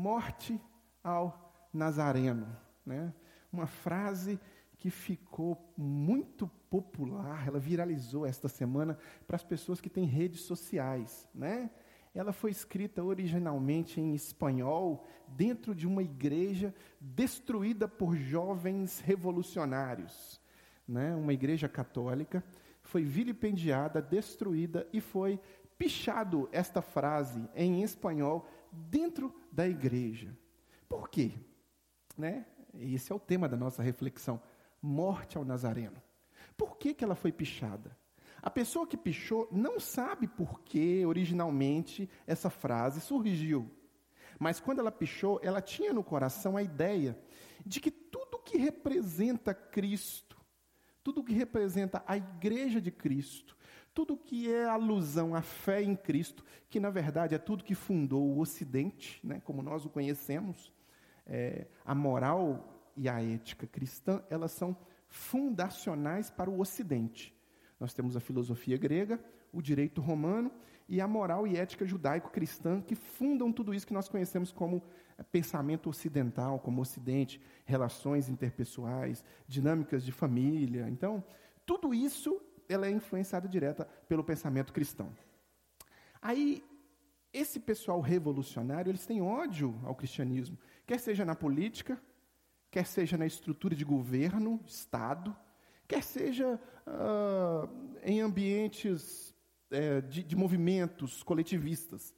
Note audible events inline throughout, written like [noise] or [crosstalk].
Morte ao Nazareno. Né? Uma frase que ficou muito popular, ela viralizou esta semana para as pessoas que têm redes sociais. Né? Ela foi escrita originalmente em espanhol, dentro de uma igreja destruída por jovens revolucionários. Né? Uma igreja católica foi vilipendiada, destruída e foi pichado esta frase em espanhol dentro da igreja. Por quê? Né? Esse é o tema da nossa reflexão. Morte ao Nazareno. Por que, que ela foi pichada? A pessoa que pichou não sabe por que originalmente essa frase surgiu. Mas quando ela pichou, ela tinha no coração a ideia de que tudo que representa Cristo, tudo que representa a igreja de Cristo, tudo que é alusão à fé em Cristo, que na verdade é tudo que fundou o Ocidente, né, como nós o conhecemos, é, a moral e a ética cristã, elas são fundacionais para o Ocidente. Nós temos a filosofia grega, o direito romano e a moral e ética judaico-cristã que fundam tudo isso que nós conhecemos como eh, pensamento ocidental, como Ocidente, relações interpessoais, dinâmicas de família. Então, tudo isso ela é influenciado direta pelo pensamento cristão. Aí, esse pessoal revolucionário, eles têm ódio ao cristianismo, quer seja na política, quer seja na estrutura de governo, Estado, quer seja uh, em ambientes é, de, de, movimentos coletivistas.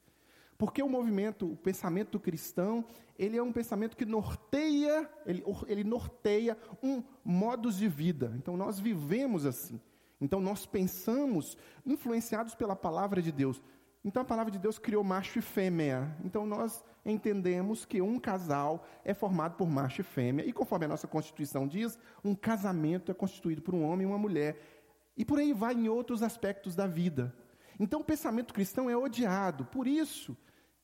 Porque o movimento, o pensamento cristão, ele é um pensamento que norteia, ele, ele norteia um modus de vida. Então nós vivemos assim. Então nós pensamos influenciados pela palavra de Deus. Então a palavra de Deus criou macho e fêmea. Então nós entendemos que um casal é formado por macho e fêmea. E conforme a nossa Constituição diz, um casamento é constituído por um homem e uma mulher. E por aí vai em outros aspectos da vida. Então o pensamento cristão é odiado. Por isso,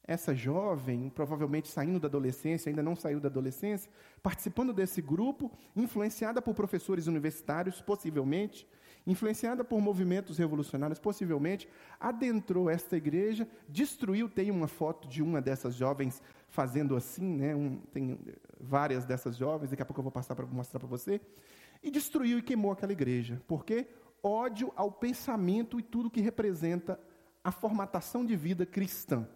essa jovem, provavelmente saindo da adolescência, ainda não saiu da adolescência, participando desse grupo, influenciada por professores universitários, possivelmente, influenciada por movimentos revolucionários, possivelmente, adentrou esta igreja, destruiu. Tem uma foto de uma dessas jovens fazendo assim, né? Um, tem várias dessas jovens, daqui a pouco eu vou passar para mostrar para você. E destruiu e queimou aquela igreja. Por quê? Ódio ao pensamento e tudo que representa a formatação de vida cristã.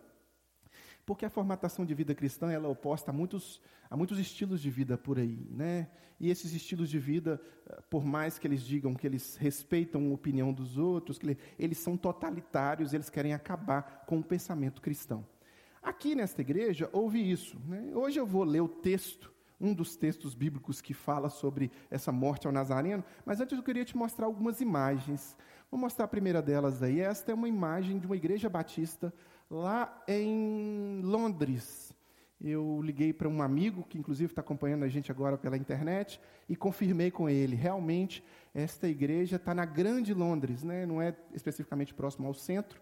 Porque a formatação de vida cristã ela é oposta a muitos, a muitos estilos de vida por aí. Né? E esses estilos de vida, eh, por mais que eles digam que eles respeitam a opinião dos outros, que eles são totalitários, eles querem acabar com o pensamento cristão. Aqui nesta igreja houve isso. Né? Hoje eu vou ler o texto, um dos textos bíblicos que fala sobre essa morte ao Nazareno, mas antes eu queria te mostrar algumas imagens. Vou mostrar a primeira delas aí. Esta é uma imagem de uma igreja batista lá em Londres. Eu liguei para um amigo, que inclusive está acompanhando a gente agora pela internet, e confirmei com ele. Realmente, esta igreja está na Grande Londres, né? não é especificamente próximo ao centro.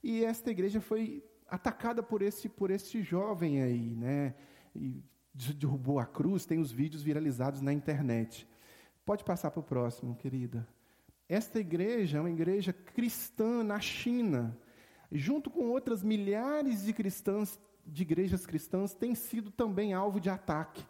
E esta igreja foi atacada por esse, por esse jovem aí, né? E derrubou a cruz, tem os vídeos viralizados na internet. Pode passar para o próximo, querida. Esta igreja é uma igreja cristã na China junto com outras milhares de cristãs, de igrejas cristãs, tem sido também alvo de ataque.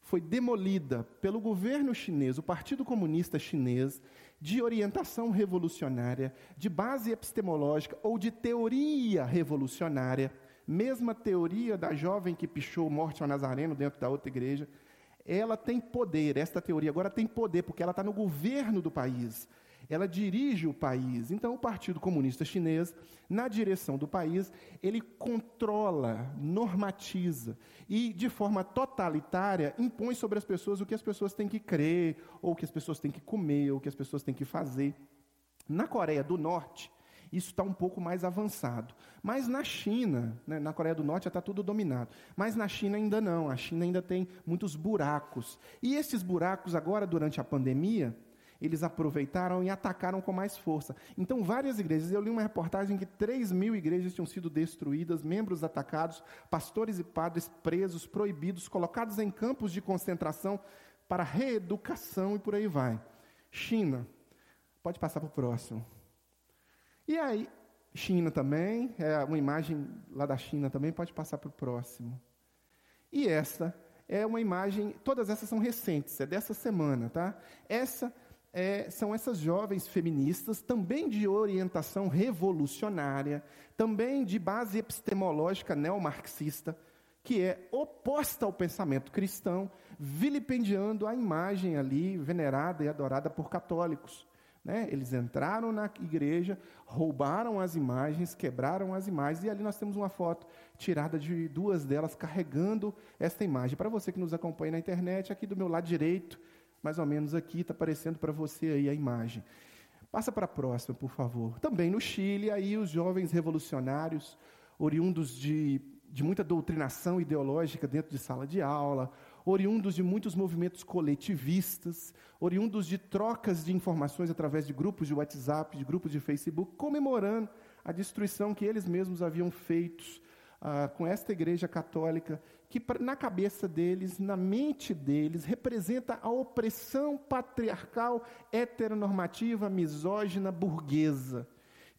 Foi demolida pelo governo chinês, o Partido Comunista Chinês, de orientação revolucionária, de base epistemológica ou de teoria revolucionária, mesma teoria da jovem que pichou morte ao Nazareno dentro da outra igreja. Ela tem poder, esta teoria agora tem poder, porque ela está no governo do país ela dirige o país. Então, o Partido Comunista Chinês, na direção do país, ele controla, normatiza e, de forma totalitária, impõe sobre as pessoas o que as pessoas têm que crer, ou o que as pessoas têm que comer, ou o que as pessoas têm que fazer. Na Coreia do Norte, isso está um pouco mais avançado. Mas na China, né, na Coreia do Norte já está tudo dominado. Mas na China ainda não. A China ainda tem muitos buracos. E esses buracos, agora, durante a pandemia, eles aproveitaram e atacaram com mais força. Então, várias igrejas, eu li uma reportagem que 3 mil igrejas tinham sido destruídas, membros atacados, pastores e padres presos, proibidos, colocados em campos de concentração para reeducação e por aí vai. China, pode passar para o próximo. E aí, China também, é uma imagem lá da China também, pode passar para o próximo. E essa é uma imagem, todas essas são recentes, é dessa semana, tá? Essa é, são essas jovens feministas, também de orientação revolucionária, também de base epistemológica neomarxista, que é oposta ao pensamento cristão, vilipendiando a imagem ali venerada e adorada por católicos. Né? Eles entraram na igreja, roubaram as imagens, quebraram as imagens, e ali nós temos uma foto tirada de duas delas carregando esta imagem. Para você que nos acompanha na internet, aqui do meu lado direito, mais ou menos aqui, está aparecendo para você aí a imagem. Passa para a próxima, por favor. Também no Chile, aí os jovens revolucionários, oriundos de de muita doutrinação ideológica dentro de sala de aula, oriundos de muitos movimentos coletivistas, oriundos de trocas de informações através de grupos de WhatsApp, de grupos de Facebook, comemorando a destruição que eles mesmos haviam feito ah, com esta igreja católica, que na cabeça deles, na mente deles, representa a opressão patriarcal, heteronormativa, misógina, burguesa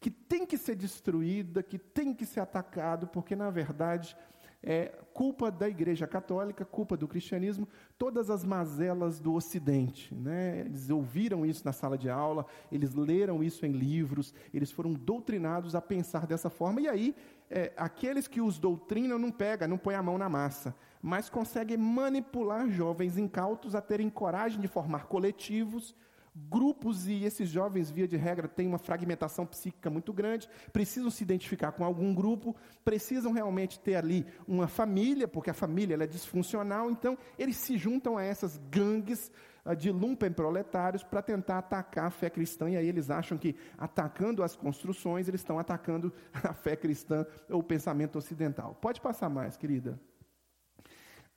que tem que ser destruída, que tem que ser atacado, porque na verdade é culpa da Igreja Católica, culpa do cristianismo, todas as mazelas do Ocidente. Né? Eles ouviram isso na sala de aula, eles leram isso em livros, eles foram doutrinados a pensar dessa forma, e aí é, aqueles que os doutrinam não pegam, não põem a mão na massa, mas conseguem manipular jovens incautos a terem coragem de formar coletivos, grupos e esses jovens, via de regra, têm uma fragmentação psíquica muito grande, precisam se identificar com algum grupo, precisam realmente ter ali uma família, porque a família é disfuncional, então eles se juntam a essas gangues uh, de lumpen proletários para tentar atacar a fé cristã, e aí eles acham que atacando as construções, eles estão atacando [laughs] a fé cristã ou o pensamento ocidental. Pode passar mais, querida.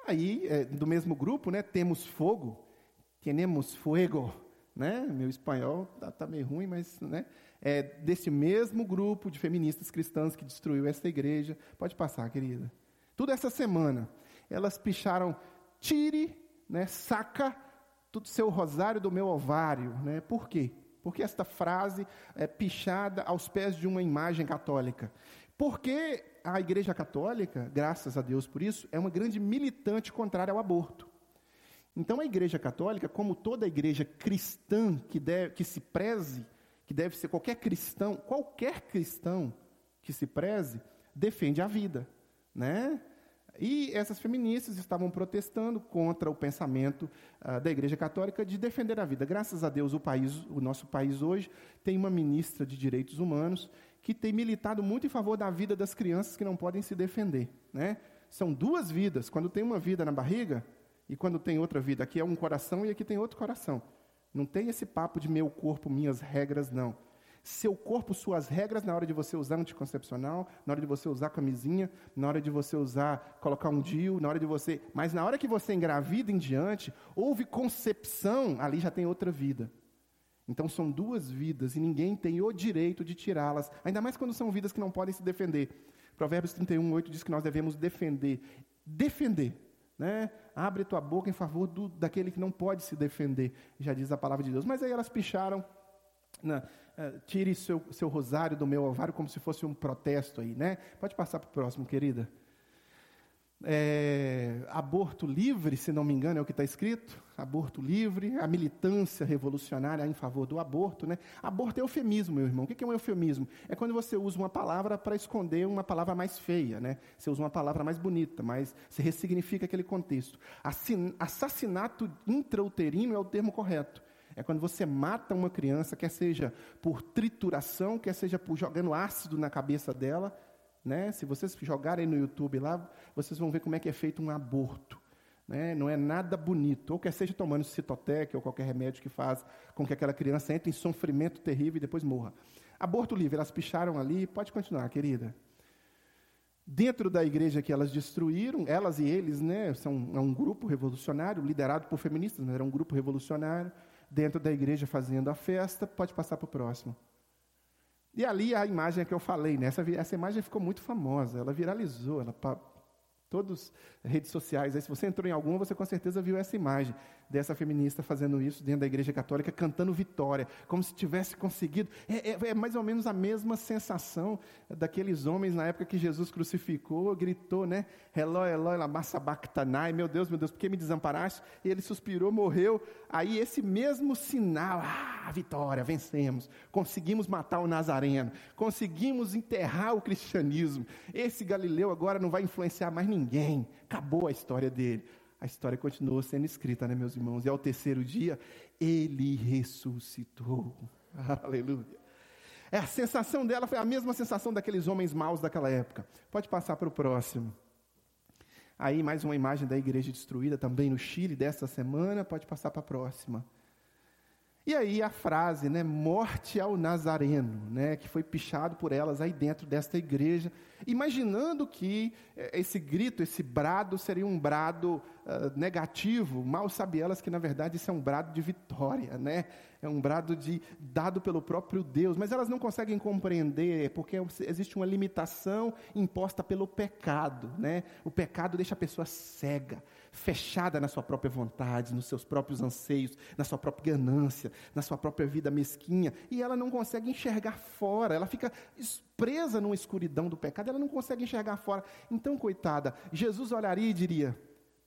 Aí, é, do mesmo grupo, né, temos fogo, temos fuego, né? Meu espanhol está tá meio ruim, mas né? é desse mesmo grupo de feministas cristãs que destruiu esta igreja. Pode passar, querida. Tudo essa semana, elas picharam, tire, né, saca todo seu rosário do meu ovário. Né? Por quê? Porque esta frase é pichada aos pés de uma imagem católica. Porque a Igreja Católica, graças a Deus por isso, é uma grande militante contrária ao aborto. Então a Igreja Católica, como toda igreja cristã que, deve, que se preze, que deve ser qualquer cristão, qualquer cristão que se preze, defende a vida, né? E essas feministas estavam protestando contra o pensamento uh, da Igreja Católica de defender a vida. Graças a Deus, o país, o nosso país hoje tem uma ministra de Direitos Humanos que tem militado muito em favor da vida das crianças que não podem se defender, né? São duas vidas. Quando tem uma vida na barriga, e quando tem outra vida. Aqui é um coração e aqui tem outro coração. Não tem esse papo de meu corpo, minhas regras, não. Seu corpo, suas regras na hora de você usar anticoncepcional, na hora de você usar camisinha, na hora de você usar, colocar um DIU, na hora de você. Mas na hora que você engravida em diante, houve concepção, ali já tem outra vida. Então são duas vidas e ninguém tem o direito de tirá-las, ainda mais quando são vidas que não podem se defender. Provérbios 31, 8 diz que nós devemos defender. Defender né? Abre tua boca em favor do, daquele que não pode se defender, já diz a palavra de Deus. Mas aí elas picharam, né? Uh, tire seu, seu rosário do meu ovário como se fosse um protesto aí, né? Pode passar para o próximo, querida é, aborto livre, se não me engano, é o que está escrito. Aborto livre, a militância revolucionária em favor do aborto. Né? Aborto é eufemismo, meu irmão. O que é um eufemismo? É quando você usa uma palavra para esconder uma palavra mais feia. Né? Você usa uma palavra mais bonita, mas você ressignifica aquele contexto. Assassinato intrauterino é o termo correto. É quando você mata uma criança, quer seja por trituração, quer seja por jogando ácido na cabeça dela, né? Se vocês jogarem no YouTube lá, vocês vão ver como é que é feito um aborto. Né? Não é nada bonito. Ou quer seja tomando citotec ou qualquer remédio que faz com que aquela criança entre em sofrimento terrível e depois morra. Aborto livre, elas picharam ali. Pode continuar, querida. Dentro da igreja que elas destruíram, elas e eles, né, são é um grupo revolucionário, liderado por feministas, mas era um grupo revolucionário, dentro da igreja fazendo a festa. Pode passar para o próximo. E ali a imagem que eu falei, né? essa, essa imagem ficou muito famosa, ela viralizou, ela Todas redes sociais. Aí, se você entrou em alguma, você com certeza viu essa imagem dessa feminista fazendo isso dentro da igreja católica, cantando vitória, como se tivesse conseguido. É, é, é, mais ou menos a mesma sensação daqueles homens na época que Jesus crucificou, gritou, né? Eloi, Eloi, lama sabachthani, meu Deus, meu Deus, por que me desamparaste? E ele suspirou, morreu. Aí esse mesmo sinal, ah, vitória, vencemos, conseguimos matar o Nazareno, conseguimos enterrar o cristianismo. Esse Galileu agora não vai influenciar mais ninguém, acabou a história dele a história continuou sendo escrita, né, meus irmãos? E ao terceiro dia, ele ressuscitou. [laughs] Aleluia. É, a sensação dela foi a mesma sensação daqueles homens maus daquela época. Pode passar para o próximo. Aí, mais uma imagem da igreja destruída também no Chile dessa semana. Pode passar para a próxima. E aí a frase, né, morte ao Nazareno, né, que foi pichado por elas aí dentro desta igreja, imaginando que eh, esse grito, esse brado seria um brado uh, negativo, mal sabe elas que na verdade isso é um brado de vitória, né? É um brado de dado pelo próprio Deus, mas elas não conseguem compreender porque existe uma limitação imposta pelo pecado, né? O pecado deixa a pessoa cega fechada na sua própria vontade, nos seus próprios anseios, na sua própria ganância, na sua própria vida mesquinha, e ela não consegue enxergar fora, ela fica presa numa escuridão do pecado, ela não consegue enxergar fora. Então, coitada, Jesus olharia e diria: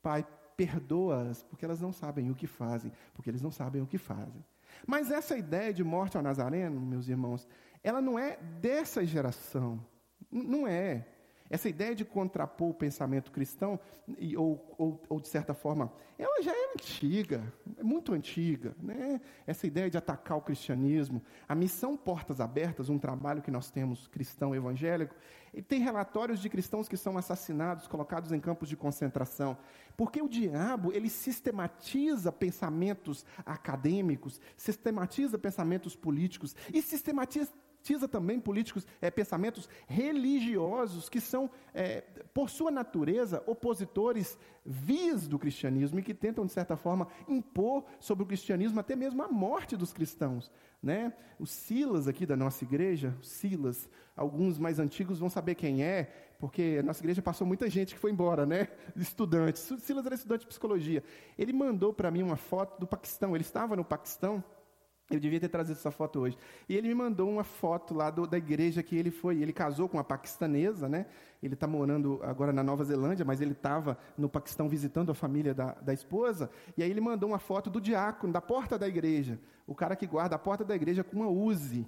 Pai, perdoa-as, porque elas não sabem o que fazem, porque eles não sabem o que fazem. Mas essa ideia de morte ao Nazareno, meus irmãos, ela não é dessa geração. Não é. Essa ideia de contrapor o pensamento cristão, ou, ou, ou, de certa forma, ela já é antiga, é muito antiga. Né? Essa ideia de atacar o cristianismo. A missão Portas Abertas, um trabalho que nós temos cristão evangélico, tem relatórios de cristãos que são assassinados, colocados em campos de concentração. Porque o diabo, ele sistematiza pensamentos acadêmicos, sistematiza pensamentos políticos e sistematiza Tiza também políticos, é, pensamentos religiosos que são, é, por sua natureza, opositores vis do cristianismo e que tentam, de certa forma, impor sobre o cristianismo até mesmo a morte dos cristãos. Né? O Silas aqui da nossa igreja, Silas, alguns mais antigos vão saber quem é, porque a nossa igreja passou muita gente que foi embora, né? [laughs] Estudantes. Silas era estudante de psicologia. Ele mandou para mim uma foto do Paquistão. Ele estava no Paquistão eu devia ter trazido essa foto hoje. E ele me mandou uma foto lá do, da igreja que ele foi. Ele casou com uma paquistanesa, né? Ele está morando agora na Nova Zelândia, mas ele estava no Paquistão visitando a família da, da esposa. E aí ele mandou uma foto do diácono, da porta da igreja. O cara que guarda a porta da igreja com uma Uzi.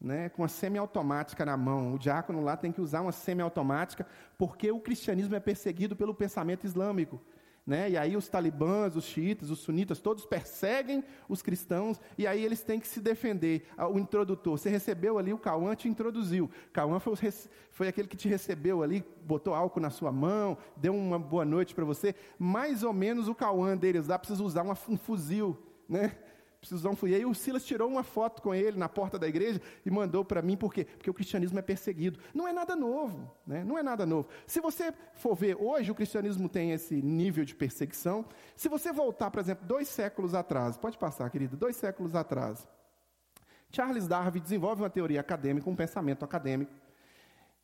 Né, com uma semiautomática na mão. O diácono lá tem que usar uma semiautomática, porque o cristianismo é perseguido pelo pensamento islâmico. Né? E aí os talibãs, os xiitas, os sunitas, todos perseguem os cristãos e aí eles têm que se defender. Ah, o introdutor, você recebeu ali, o Cauã te introduziu. Cauã foi, foi aquele que te recebeu ali, botou álcool na sua mão, deu uma boa noite para você. Mais ou menos o Cauã deles lá precisa usar uma, um fuzil, né? Precisão fui. E aí o Silas tirou uma foto com ele na porta da igreja e mandou para mim, por quê? Porque o cristianismo é perseguido. Não é nada novo, né? não é nada novo. Se você for ver, hoje o cristianismo tem esse nível de perseguição. Se você voltar, por exemplo, dois séculos atrás, pode passar, querido, dois séculos atrás, Charles Darwin desenvolve uma teoria acadêmica, um pensamento acadêmico,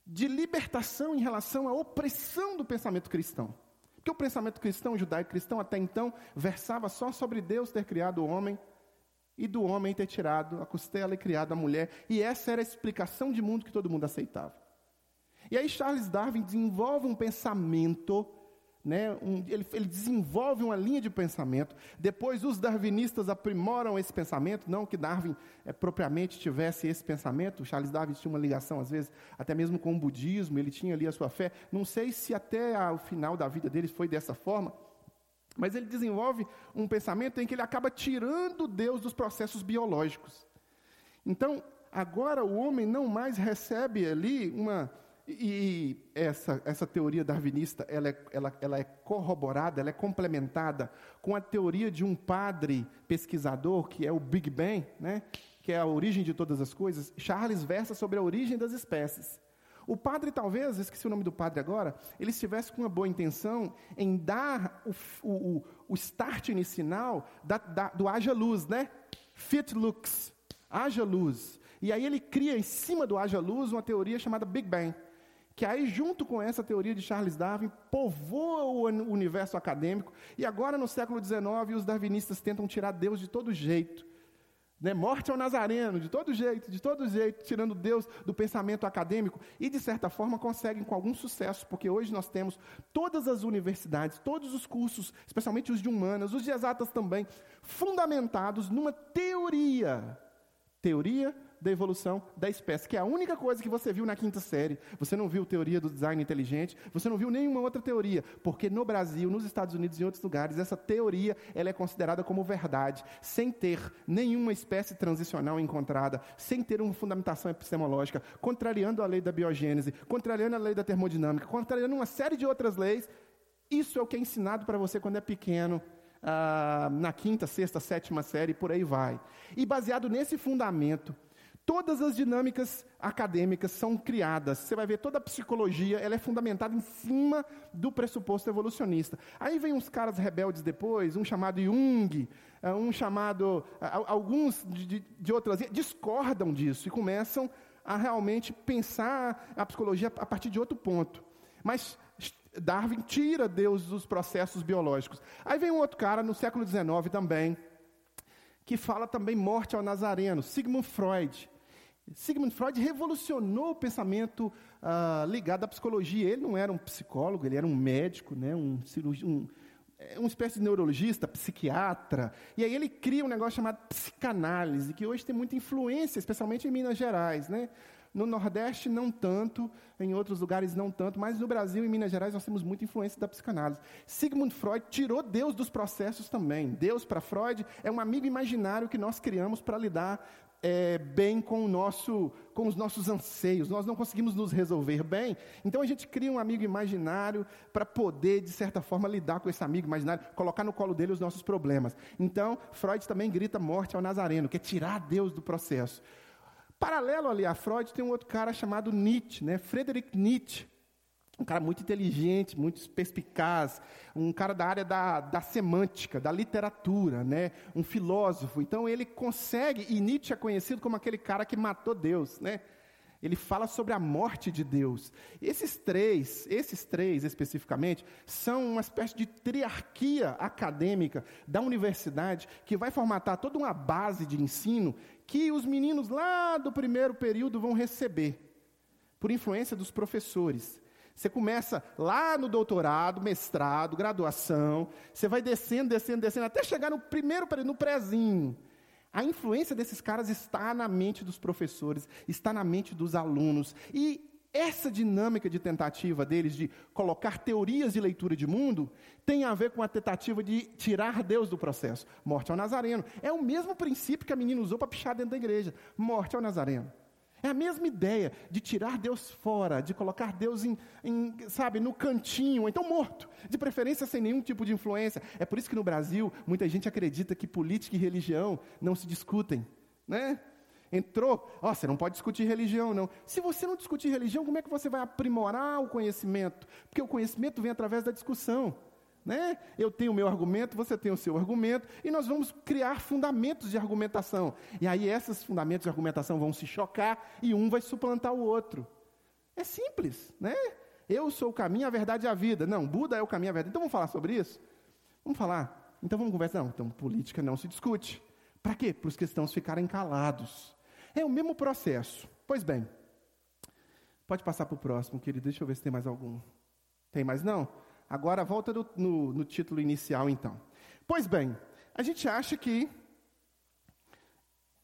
de libertação em relação à opressão do pensamento cristão. Porque o pensamento cristão, judaico-cristão, até então, versava só sobre Deus ter criado o homem, e do homem ter tirado a costela e criado a mulher. E essa era a explicação de mundo que todo mundo aceitava. E aí Charles Darwin desenvolve um pensamento, né, um, ele, ele, desenvolve uma linha de pensamento. Depois os darwinistas aprimoram esse pensamento, não que Darwin é, propriamente tivesse esse pensamento. Charles Darwin tinha uma ligação, às vezes, até mesmo com o budismo, ele tinha ali a sua fé. Não sei se até o final da vida dele foi dessa forma. Mas ele desenvolve um pensamento em que ele acaba tirando Deus dos processos biológicos. Então, agora o homem não mais recebe ali uma. E essa, essa teoria darwinista ela é, ela, ela é corroborada, ela é complementada com a teoria de um padre pesquisador, que é o Big Bang, né? que é a origem de todas as coisas. Charles versa sobre a origem das espécies. O padre, talvez, esqueci o nome do padre agora, ele estivesse com uma boa intenção em dar o, o, o start inicial da, da, do haja luz, né? Fit looks, haja luz. E aí ele cria em cima do haja luz uma teoria chamada Big Bang, que aí, junto com essa teoria de Charles Darwin, povoa o universo acadêmico, e agora no século XIX os darwinistas tentam tirar Deus de todo jeito. Né? Morte ao Nazareno, de todo jeito, de todo jeito, tirando Deus do pensamento acadêmico, e de certa forma conseguem com algum sucesso, porque hoje nós temos todas as universidades, todos os cursos, especialmente os de humanas, os de exatas também, fundamentados numa teoria. Teoria da evolução da espécie, que é a única coisa que você viu na quinta série. Você não viu teoria do design inteligente, você não viu nenhuma outra teoria, porque no Brasil, nos Estados Unidos e em outros lugares, essa teoria ela é considerada como verdade, sem ter nenhuma espécie transicional encontrada, sem ter uma fundamentação epistemológica, contrariando a lei da biogênese, contrariando a lei da termodinâmica, contrariando uma série de outras leis. Isso é o que é ensinado para você quando é pequeno, ah, na quinta, sexta, sétima série, por aí vai. E baseado nesse fundamento, Todas as dinâmicas acadêmicas são criadas. Você vai ver toda a psicologia, ela é fundamentada em cima do pressuposto evolucionista. Aí vem uns caras rebeldes depois, um chamado Jung, eh, um chamado eh, alguns de, de outras discordam disso e começam a realmente pensar a psicologia a partir de outro ponto. Mas Darwin tira Deus dos processos biológicos. Aí vem um outro cara no século XIX também, que fala também morte ao Nazareno, Sigmund Freud. Sigmund Freud revolucionou o pensamento uh, ligado à psicologia. Ele não era um psicólogo, ele era um médico, né, um cirurgião, um, é, uma espécie de neurologista, psiquiatra. E aí ele cria um negócio chamado psicanálise, que hoje tem muita influência, especialmente em Minas Gerais. Né? No Nordeste, não tanto, em outros lugares, não tanto, mas no Brasil e Minas Gerais nós temos muita influência da psicanálise. Sigmund Freud tirou Deus dos processos também. Deus, para Freud, é um amigo imaginário que nós criamos para lidar é, bem com, nosso, com os nossos anseios, nós não conseguimos nos resolver bem, então a gente cria um amigo imaginário para poder, de certa forma, lidar com esse amigo imaginário, colocar no colo dele os nossos problemas. Então, Freud também grita morte ao Nazareno, que é tirar Deus do processo. Paralelo ali a Freud, tem um outro cara chamado Nietzsche, né? Friedrich Nietzsche um cara muito inteligente, muito perspicaz, um cara da área da, da semântica, da literatura, né? um filósofo. Então ele consegue, e Nietzsche é conhecido como aquele cara que matou Deus. Né? Ele fala sobre a morte de Deus. Esses três, esses três especificamente, são uma espécie de triarquia acadêmica da universidade que vai formatar toda uma base de ensino que os meninos lá do primeiro período vão receber, por influência dos professores. Você começa lá no doutorado, mestrado, graduação, você vai descendo, descendo, descendo, até chegar no primeiro, no prézinho. A influência desses caras está na mente dos professores, está na mente dos alunos. E essa dinâmica de tentativa deles de colocar teorias de leitura de mundo tem a ver com a tentativa de tirar Deus do processo. Morte ao Nazareno. É o mesmo princípio que a menina usou para pichar dentro da igreja. Morte ao Nazareno. É a mesma ideia de tirar Deus fora, de colocar Deus em, em, sabe, no cantinho, então morto, de preferência sem nenhum tipo de influência. É por isso que no Brasil muita gente acredita que política e religião não se discutem, né? Entrou, ó, oh, você não pode discutir religião, não. Se você não discutir religião, como é que você vai aprimorar o conhecimento? Porque o conhecimento vem através da discussão. Né? Eu tenho o meu argumento, você tem o seu argumento, e nós vamos criar fundamentos de argumentação. E aí esses fundamentos de argumentação vão se chocar e um vai suplantar o outro. É simples, né? Eu sou o caminho, a verdade e a vida. Não, Buda é o caminho, a verdade. Então vamos falar sobre isso? Vamos falar. Então vamos conversar. Não, então política não se discute. Para quê? Para os cristãos ficarem calados. É o mesmo processo. Pois bem, pode passar para o próximo, querido. Deixa eu ver se tem mais algum. Tem mais não? Agora volta no, no, no título inicial, então. Pois bem, a gente acha que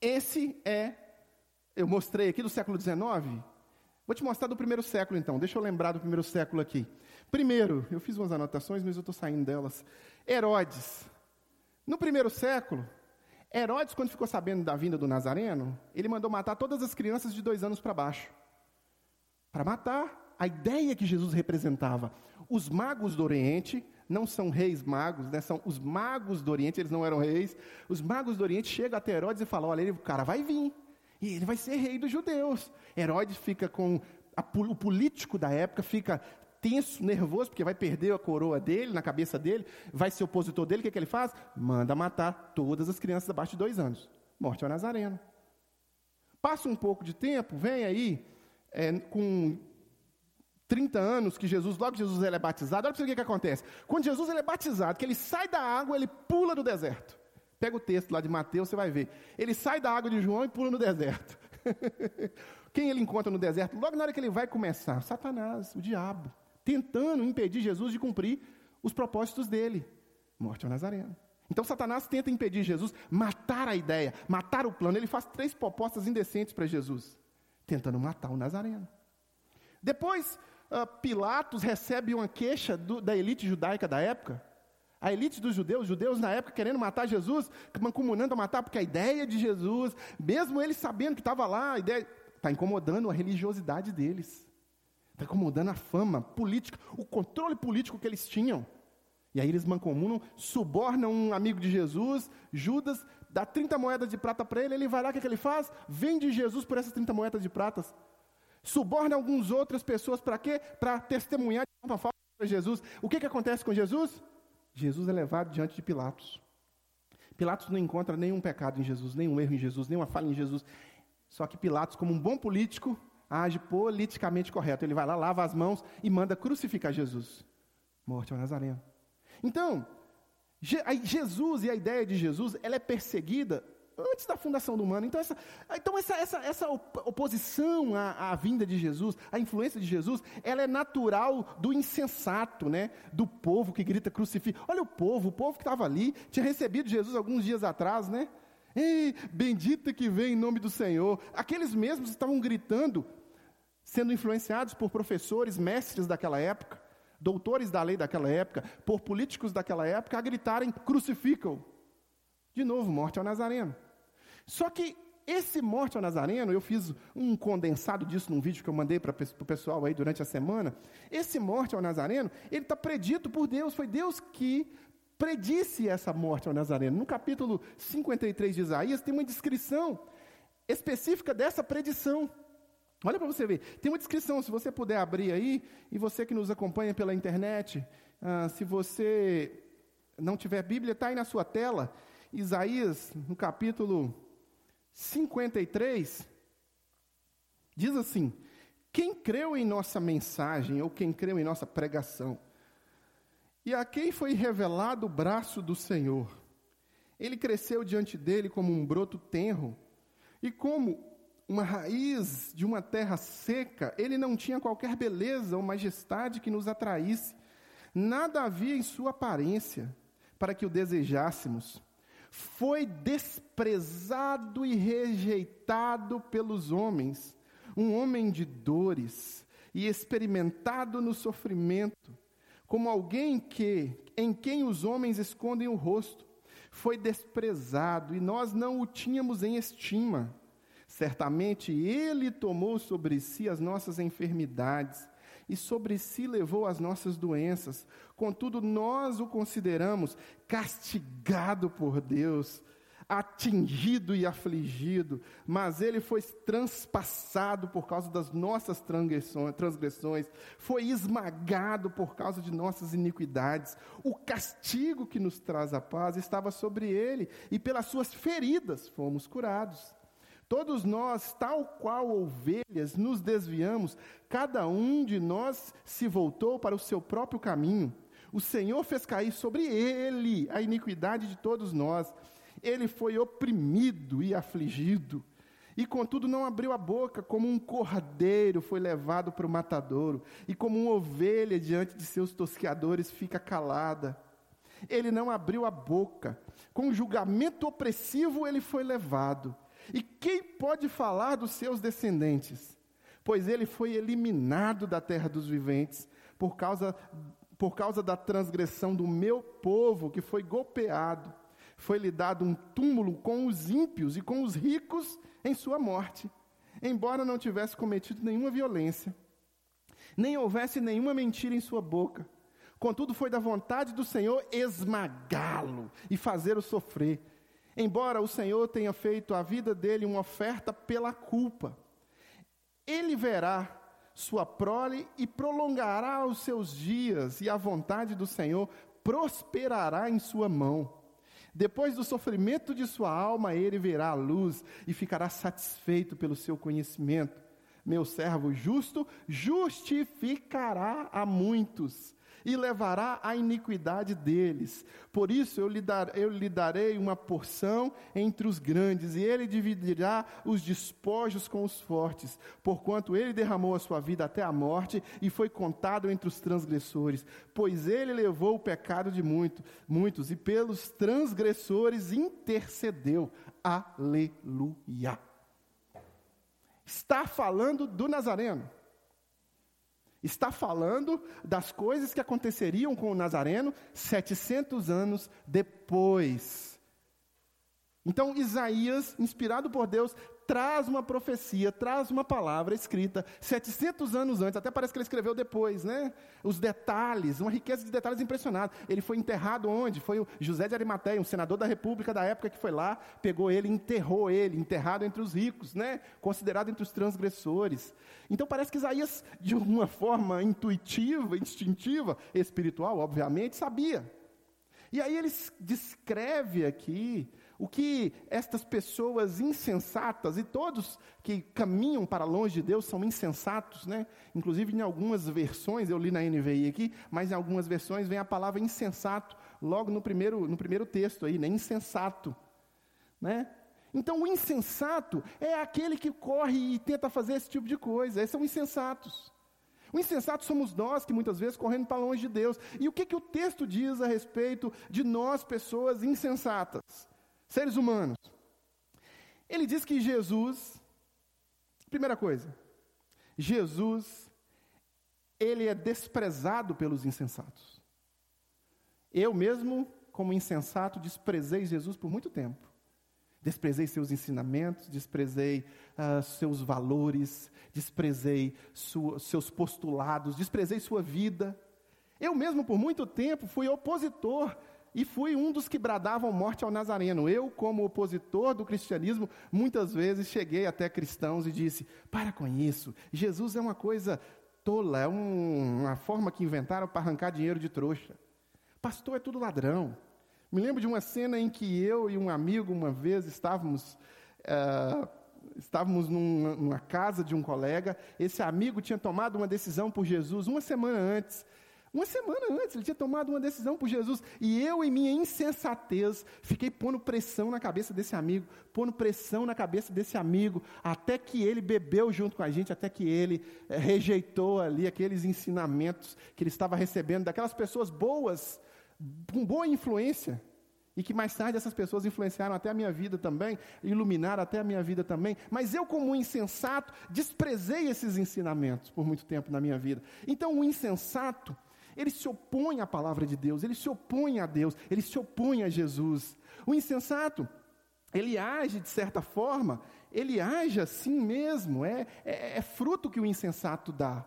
esse é, eu mostrei aqui do século XIX. Vou te mostrar do primeiro século, então. Deixa eu lembrar do primeiro século aqui. Primeiro, eu fiz umas anotações, mas eu estou saindo delas. Herodes. No primeiro século, Herodes, quando ficou sabendo da vinda do Nazareno, ele mandou matar todas as crianças de dois anos para baixo. Para matar a ideia que Jesus representava. Os magos do Oriente não são reis magos, né? são os magos do Oriente, eles não eram reis. Os magos do Oriente chegam até Herodes e falam: olha, ele, o cara vai vir, e ele vai ser rei dos judeus. Herodes fica com. A, o político da época fica tenso, nervoso, porque vai perder a coroa dele, na cabeça dele, vai ser opositor dele, o que, que ele faz? Manda matar todas as crianças abaixo de dois anos. Morte ao Nazareno. Passa um pouco de tempo, vem aí, é, com 30 anos que Jesus, logo que Jesus ele é batizado, olha para você o que, acontece. Quando Jesus ele é batizado, que ele sai da água, ele pula do deserto. Pega o texto lá de Mateus, você vai ver. Ele sai da água de João e pula no deserto. [laughs] Quem ele encontra no deserto? Logo na hora que ele vai começar, Satanás, o diabo, tentando impedir Jesus de cumprir os propósitos dele. Morte ao Nazareno. Então Satanás tenta impedir Jesus, matar a ideia, matar o plano. Ele faz três propostas indecentes para Jesus, tentando matar o Nazareno. Depois, Pilatos recebe uma queixa do, da elite judaica da época. A elite dos judeus, judeus na época querendo matar Jesus, mancomunando a matar, porque a ideia de Jesus, mesmo eles sabendo que estava lá, a ideia está incomodando a religiosidade deles, está incomodando a fama política, o controle político que eles tinham. E aí eles mancomunam, subornam um amigo de Jesus, Judas, dá 30 moedas de prata para ele, ele vai lá, o que, é que ele faz? Vende Jesus por essas 30 moedas de pratas. Suborna algumas outras pessoas para quê? Para testemunhar de uma falsa para Jesus. O que, que acontece com Jesus? Jesus é levado diante de Pilatos. Pilatos não encontra nenhum pecado em Jesus, nenhum erro em Jesus, nenhuma falha em Jesus. Só que Pilatos, como um bom político, age politicamente correto. Ele vai lá, lava as mãos e manda crucificar Jesus. Morte ao Nazareno. Então, Jesus e a ideia de Jesus, ela é perseguida antes da fundação do mundo. Então, essa, então essa, essa, essa oposição à, à, vinda de Jesus, à influência de Jesus, ela é natural do insensato, né? do povo que grita crucifica. Olha o povo, o povo que estava ali, tinha recebido Jesus alguns dias atrás, né? Ei, bendita que vem em nome do Senhor. Aqueles mesmos estavam gritando, sendo influenciados por professores, mestres daquela época doutores da lei daquela época, por políticos daquela época, a gritarem: crucificam. De novo, morte ao Nazareno. Só que esse morte ao Nazareno, eu fiz um condensado disso num vídeo que eu mandei para o pessoal aí durante a semana. Esse morte ao Nazareno, ele está predito por Deus, foi Deus que predisse essa morte ao Nazareno. No capítulo 53 de Isaías, tem uma descrição específica dessa predição. Olha para você ver, tem uma descrição, se você puder abrir aí, e você que nos acompanha pela internet, ah, se você não tiver Bíblia, está aí na sua tela, Isaías, no capítulo 53, diz assim: Quem creu em nossa mensagem, ou quem creu em nossa pregação, e a quem foi revelado o braço do Senhor, ele cresceu diante dele como um broto tenro, e como uma raiz de uma terra seca, ele não tinha qualquer beleza ou majestade que nos atraísse. Nada havia em sua aparência para que o desejássemos. Foi desprezado e rejeitado pelos homens, um homem de dores e experimentado no sofrimento, como alguém que em quem os homens escondem o rosto. Foi desprezado e nós não o tínhamos em estima. Certamente Ele tomou sobre si as nossas enfermidades e sobre si levou as nossas doenças. Contudo, nós o consideramos castigado por Deus, atingido e afligido, mas ele foi transpassado por causa das nossas transgressões, foi esmagado por causa de nossas iniquidades. O castigo que nos traz a paz estava sobre ele, e pelas suas feridas fomos curados. Todos nós, tal qual ovelhas, nos desviamos, cada um de nós se voltou para o seu próprio caminho. O Senhor fez cair sobre ele a iniquidade de todos nós. Ele foi oprimido e afligido, e contudo não abriu a boca, como um cordeiro foi levado para o matadouro, e como uma ovelha diante de seus tosqueadores fica calada. Ele não abriu a boca, com julgamento opressivo ele foi levado. E quem pode falar dos seus descendentes? Pois ele foi eliminado da terra dos viventes por causa, por causa da transgressão do meu povo, que foi golpeado. Foi-lhe dado um túmulo com os ímpios e com os ricos em sua morte, embora não tivesse cometido nenhuma violência, nem houvesse nenhuma mentira em sua boca. Contudo, foi da vontade do Senhor esmagá-lo e fazê-lo sofrer. Embora o Senhor tenha feito a vida dele uma oferta pela culpa, ele verá sua prole e prolongará os seus dias, e a vontade do Senhor prosperará em sua mão. Depois do sofrimento de sua alma, ele verá a luz e ficará satisfeito pelo seu conhecimento. Meu servo justo justificará a muitos e levará a iniquidade deles. Por isso eu lhe, dar, eu lhe darei uma porção entre os grandes, e ele dividirá os despojos com os fortes, porquanto ele derramou a sua vida até a morte e foi contado entre os transgressores, pois ele levou o pecado de muito, muitos e pelos transgressores intercedeu. Aleluia. Está falando do Nazareno está falando das coisas que aconteceriam com o Nazareno 700 anos depois. Então, Isaías, inspirado por Deus, traz uma profecia, traz uma palavra escrita 700 anos antes, até parece que ele escreveu depois, né? Os detalhes, uma riqueza de detalhes impressionante. Ele foi enterrado onde? Foi o José de Arimateia, um senador da República da época que foi lá, pegou ele, enterrou ele, enterrado entre os ricos, né? Considerado entre os transgressores. Então parece que Isaías, de uma forma intuitiva, instintiva, espiritual, obviamente, sabia. E aí ele descreve aqui o que estas pessoas insensatas, e todos que caminham para longe de Deus são insensatos, né? Inclusive em algumas versões, eu li na NVI aqui, mas em algumas versões vem a palavra insensato, logo no primeiro, no primeiro texto aí, né? Insensato, né? Então o insensato é aquele que corre e tenta fazer esse tipo de coisa, esses são insensatos. O insensato somos nós que muitas vezes correndo para longe de Deus. E o que, que o texto diz a respeito de nós, pessoas insensatas? Seres humanos. Ele diz que Jesus, primeira coisa, Jesus, ele é desprezado pelos insensatos. Eu mesmo, como insensato, desprezei Jesus por muito tempo. Desprezei seus ensinamentos, desprezei uh, seus valores, desprezei sua, seus postulados, desprezei sua vida. Eu mesmo, por muito tempo, fui opositor e fui um dos que bradavam morte ao Nazareno. Eu, como opositor do cristianismo, muitas vezes cheguei até cristãos e disse: para com isso, Jesus é uma coisa tola, é um, uma forma que inventaram para arrancar dinheiro de trouxa. Pastor é tudo ladrão. Me lembro de uma cena em que eu e um amigo, uma vez, estávamos. Uh, estávamos numa, numa casa de um colega, esse amigo tinha tomado uma decisão por Jesus uma semana antes, uma semana antes, ele tinha tomado uma decisão por Jesus. E eu, em minha insensatez, fiquei pondo pressão na cabeça desse amigo, pondo pressão na cabeça desse amigo, até que ele bebeu junto com a gente, até que ele é, rejeitou ali aqueles ensinamentos que ele estava recebendo daquelas pessoas boas, com boa influência. E que mais tarde essas pessoas influenciaram até a minha vida também, iluminaram até a minha vida também. Mas eu, como um insensato, desprezei esses ensinamentos por muito tempo na minha vida. Então, o insensato ele se opõe à palavra de Deus, ele se opõe a Deus, ele se opõe a Jesus. O insensato, ele age de certa forma, ele age assim mesmo, é, é, é fruto que o insensato dá.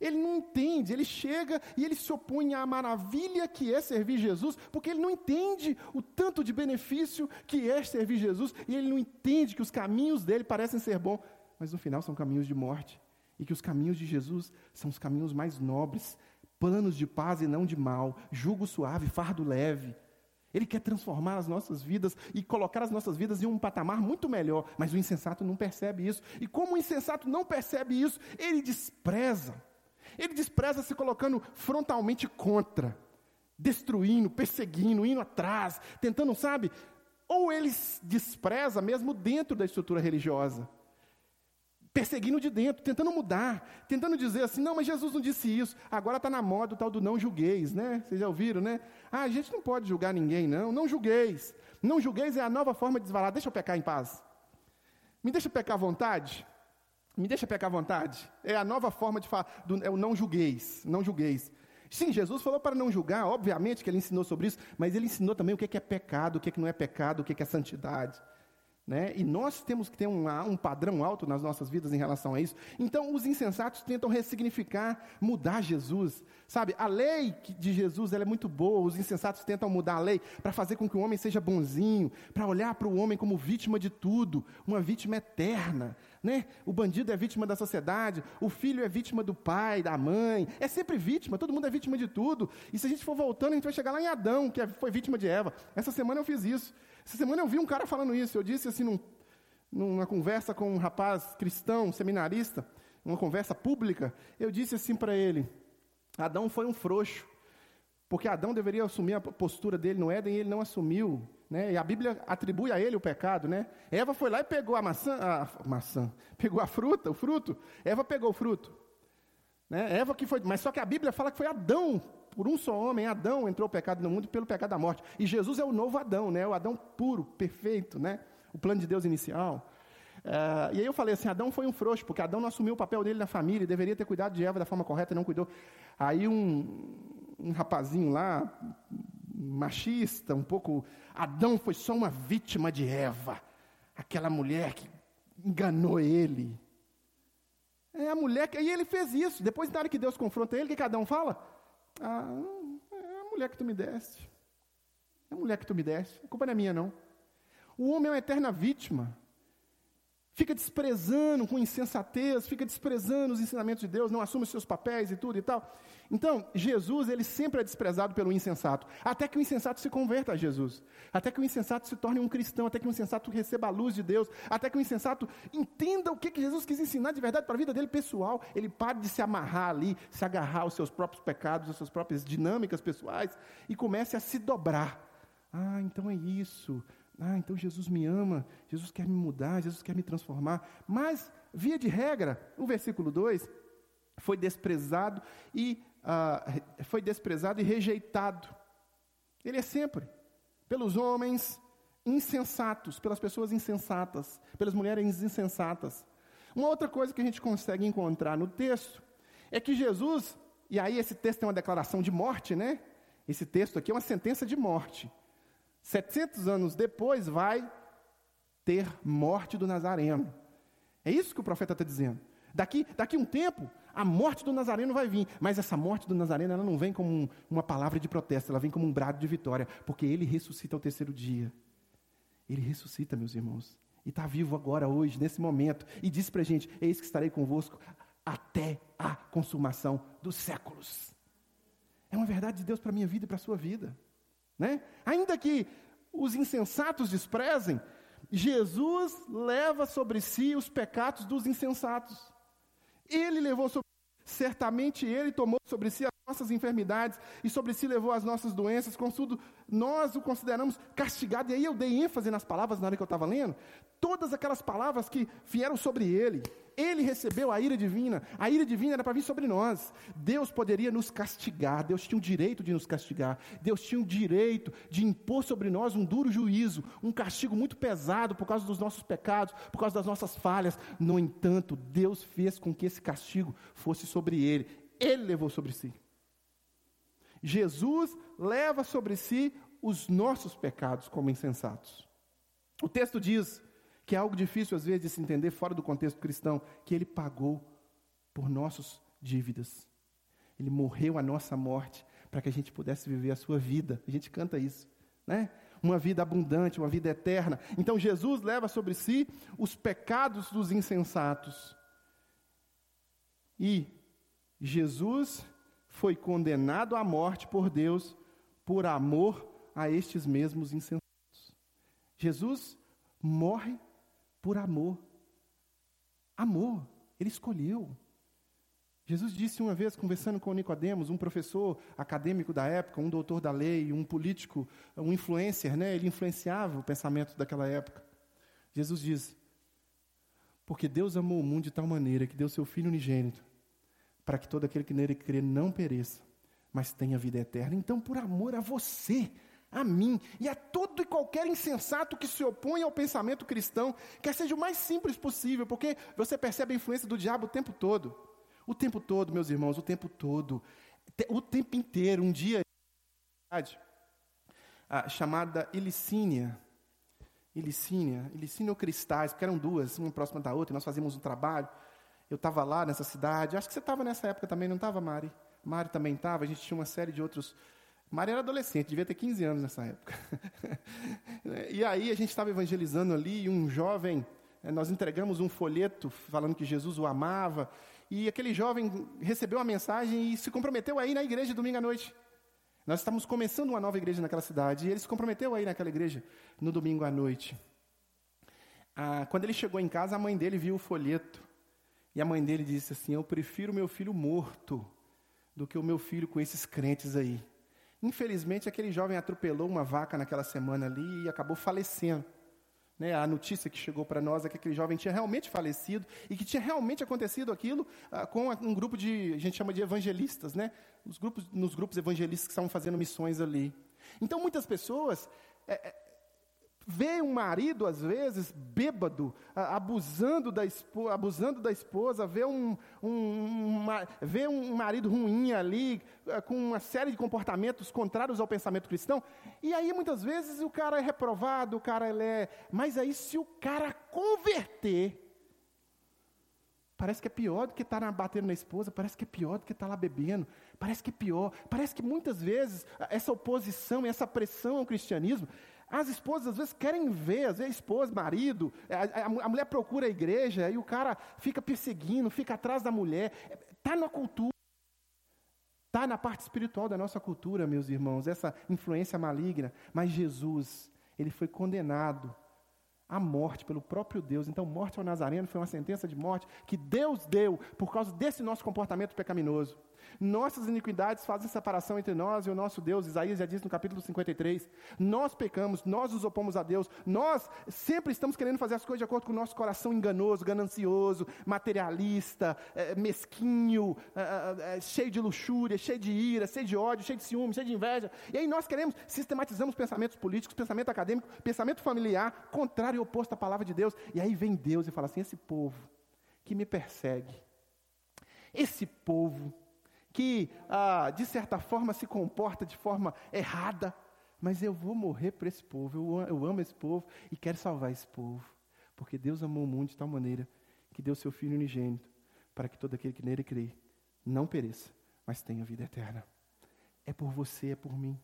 Ele não entende, ele chega e ele se opõe à maravilha que é servir Jesus, porque ele não entende o tanto de benefício que é servir Jesus, e ele não entende que os caminhos dele parecem ser bons, mas no final são caminhos de morte, e que os caminhos de Jesus são os caminhos mais nobres, planos de paz e não de mal, jugo suave, fardo leve. Ele quer transformar as nossas vidas e colocar as nossas vidas em um patamar muito melhor, mas o insensato não percebe isso. E como o insensato não percebe isso, ele despreza. Ele despreza se colocando frontalmente contra, destruindo, perseguindo, indo atrás, tentando, sabe? Ou ele despreza mesmo dentro da estrutura religiosa perseguindo de dentro, tentando mudar, tentando dizer assim, não, mas Jesus não disse isso, agora está na moda o tal do não julgueis, né? Vocês já ouviram, né? Ah, a gente não pode julgar ninguém, não, não julgueis. Não julgueis é a nova forma de desvalar, deixa eu pecar em paz. Me deixa pecar à vontade? Me deixa pecar à vontade? É a nova forma de falar, do, é o não julgueis, não julgueis. Sim, Jesus falou para não julgar, obviamente que ele ensinou sobre isso, mas ele ensinou também o que é pecado, o que não é pecado, o que é santidade. Né? E nós temos que ter um, um, padrão alto nas nossas vidas em relação a isso. Então, os insensatos tentam ressignificar, mudar Jesus. Sabe, a lei de Jesus é muito boa, os insensatos tentam mudar a lei para fazer com que o homem seja bonzinho, para olhar para o homem como vítima de tudo, uma vítima eterna. Né? O bandido é vítima da sociedade, o filho é vítima do pai, da mãe, é sempre vítima, todo mundo é vítima de tudo. E se a gente for voltando, a gente vai chegar lá em Adão, que é, foi vítima de Eva. Essa semana eu fiz isso. Essa semana eu vi um cara falando isso. Eu disse assim num, numa conversa com um rapaz cristão, seminarista, uma conversa pública, eu disse assim para ele: Adão foi um frouxo, porque Adão deveria assumir a postura dele no Éden e ele não assumiu. Né? E a Bíblia atribui a ele o pecado. Né? Eva foi lá e pegou a maçã, a maçã, pegou a fruta, o fruto. Eva pegou o fruto. Né? Eva que foi, mas só que a Bíblia fala que foi Adão, por um só homem, Adão entrou o pecado no mundo pelo pecado da morte. E Jesus é o novo Adão, né? o Adão puro, perfeito, né? o plano de Deus inicial. Uh, e aí eu falei assim, Adão foi um frouxo, porque Adão não assumiu o papel dele na família, deveria ter cuidado de Eva da forma correta e não cuidou. Aí um, um rapazinho lá, machista, um pouco, Adão foi só uma vítima de Eva, aquela mulher que enganou ele. É a mulher, que, e ele fez isso, depois na hora que Deus confronta ele, o que, que Adão fala? Ah, é a mulher que tu me deste, é a mulher que tu me deste, a culpa não é minha não. O homem é uma eterna vítima, fica desprezando com insensatez, fica desprezando os ensinamentos de Deus, não assume os seus papéis e tudo e tal. Então, Jesus, ele sempre é desprezado pelo insensato, até que o insensato se converta a Jesus, até que o insensato se torne um cristão, até que o insensato receba a luz de Deus, até que o insensato entenda o que, que Jesus quis ensinar de verdade para a vida dele pessoal, ele pare de se amarrar ali, se agarrar aos seus próprios pecados, às suas próprias dinâmicas pessoais e comece a se dobrar. Ah, então é isso. Ah, então Jesus me ama, Jesus quer me mudar, Jesus quer me transformar. Mas, via de regra, o versículo 2 foi desprezado e uh, foi desprezado e rejeitado. Ele é sempre pelos homens insensatos, pelas pessoas insensatas, pelas mulheres insensatas. Uma outra coisa que a gente consegue encontrar no texto é que Jesus, e aí esse texto é uma declaração de morte, né? Esse texto aqui é uma sentença de morte. 700 anos depois vai ter morte do Nazareno. É isso que o profeta está dizendo. Daqui, daqui um tempo, a morte do Nazareno vai vir, mas essa morte do Nazareno ela não vem como um, uma palavra de protesto, ela vem como um brado de vitória, porque ele ressuscita ao terceiro dia. Ele ressuscita, meus irmãos, e está vivo agora, hoje, nesse momento, e diz para a gente: Eis que estarei convosco até a consumação dos séculos. É uma verdade de Deus para a minha vida e para a sua vida. Né? Ainda que os insensatos desprezem, Jesus leva sobre si os pecados dos insensatos. Ele levou sobre certamente ele tomou sobre si as nossas enfermidades e sobre si levou as nossas doenças, contudo, nós o consideramos castigado. E aí eu dei ênfase nas palavras na hora que eu estava lendo, todas aquelas palavras que vieram sobre ele. Ele recebeu a ira divina, a ira divina era para vir sobre nós. Deus poderia nos castigar, Deus tinha o direito de nos castigar, Deus tinha o direito de impor sobre nós um duro juízo, um castigo muito pesado por causa dos nossos pecados, por causa das nossas falhas. No entanto, Deus fez com que esse castigo fosse sobre ele, ele levou sobre si. Jesus leva sobre si os nossos pecados como insensatos. O texto diz que é algo difícil às vezes de se entender fora do contexto cristão, que ele pagou por nossas dívidas. Ele morreu a nossa morte para que a gente pudesse viver a sua vida. A gente canta isso, né? Uma vida abundante, uma vida eterna. Então Jesus leva sobre si os pecados dos insensatos. E Jesus foi condenado à morte por Deus por amor a estes mesmos insensatos. Jesus morre por amor. Amor, ele escolheu. Jesus disse uma vez, conversando com Nicodemos, um professor acadêmico da época, um doutor da lei, um político, um influencer, né? ele influenciava o pensamento daquela época. Jesus diz: Porque Deus amou o mundo de tal maneira que deu seu Filho unigênito, para que todo aquele que nele crê não pereça, mas tenha vida eterna. Então, por amor a você, a mim e a todo e qualquer insensato que se opõe ao pensamento cristão, quer seja o mais simples possível, porque você percebe a influência do diabo o tempo todo. O tempo todo, meus irmãos, o tempo todo. O tempo inteiro. Um dia, chamada Ilicínia. Ilicínia, Ilicínia ou Cristais, porque eram duas, uma próxima da outra, e nós fazíamos um trabalho. Eu estava lá nessa cidade, acho que você estava nessa época também, não estava, Mari? Mari também estava, a gente tinha uma série de outros Maria era adolescente, devia ter 15 anos nessa época. [laughs] e aí a gente estava evangelizando ali, e um jovem, eh, nós entregamos um folheto falando que Jesus o amava, e aquele jovem recebeu a mensagem e se comprometeu aí na igreja domingo à noite. Nós estávamos começando uma nova igreja naquela cidade, e ele se comprometeu aí naquela igreja no domingo à noite. Ah, quando ele chegou em casa, a mãe dele viu o folheto. E a mãe dele disse assim: Eu prefiro meu filho morto do que o meu filho com esses crentes aí. Infelizmente, aquele jovem atropelou uma vaca naquela semana ali e acabou falecendo. Né, a notícia que chegou para nós é que aquele jovem tinha realmente falecido e que tinha realmente acontecido aquilo ah, com um grupo de, a gente chama de evangelistas, né? Os grupos, nos grupos evangelistas que estavam fazendo missões ali. Então, muitas pessoas é, é, Vê um marido, às vezes, bêbado, abusando da, esposa, abusando da esposa, vê um, um, uma, vê um marido ruim ali, com uma série de comportamentos contrários ao pensamento cristão, e aí muitas vezes o cara é reprovado, o cara ele é. Mas aí, se o cara converter, Parece que é pior do que estar tá batendo na esposa, parece que é pior do que estar tá lá bebendo, parece que é pior. Parece que muitas vezes essa oposição, essa pressão ao cristianismo as esposas às vezes querem ver, às vezes esposa, marido, a, a, a mulher procura a igreja e o cara fica perseguindo, fica atrás da mulher. Está na cultura. Está na parte espiritual da nossa cultura, meus irmãos, essa influência maligna. Mas Jesus, ele foi condenado à morte pelo próprio Deus. Então, morte ao Nazareno foi uma sentença de morte que Deus deu por causa desse nosso comportamento pecaminoso. Nossas iniquidades fazem separação entre nós e o nosso Deus. Isaías já diz no capítulo 53. Nós pecamos, nós nos opomos a Deus. Nós sempre estamos querendo fazer as coisas de acordo com o nosso coração enganoso, ganancioso, materialista, é, mesquinho, é, é, cheio de luxúria, cheio de ira, cheio de ódio, cheio de ciúme, cheio de inveja. E aí nós queremos, sistematizamos pensamentos políticos, pensamento acadêmico, pensamento familiar, contrário e oposto à palavra de Deus. E aí vem Deus e fala assim: esse povo que me persegue, esse povo que, ah, de certa forma, se comporta de forma errada, mas eu vou morrer para esse povo, eu, eu amo esse povo e quero salvar esse povo, porque Deus amou o mundo de tal maneira que deu seu Filho unigênito, para que todo aquele que nele crê não pereça, mas tenha vida eterna. É por você, é por mim.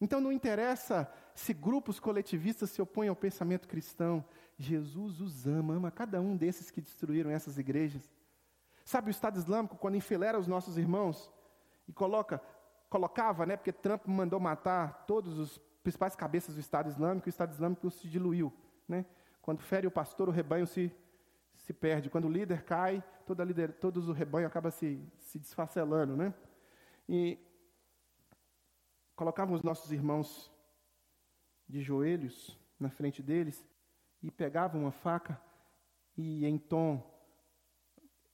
Então não interessa se grupos coletivistas se opõem ao pensamento cristão, Jesus os ama, ama cada um desses que destruíram essas igrejas. Sabe o Estado Islâmico, quando enfileira os nossos irmãos e coloca, colocava, né, porque Trump mandou matar todos os principais cabeças do Estado Islâmico, o Estado Islâmico se diluiu. Né? Quando fere o pastor, o rebanho se, se perde. Quando o líder cai, toda líder, todos o rebanho acaba se, se desfacelando. Né? E colocavam os nossos irmãos de joelhos na frente deles e pegavam uma faca e em tom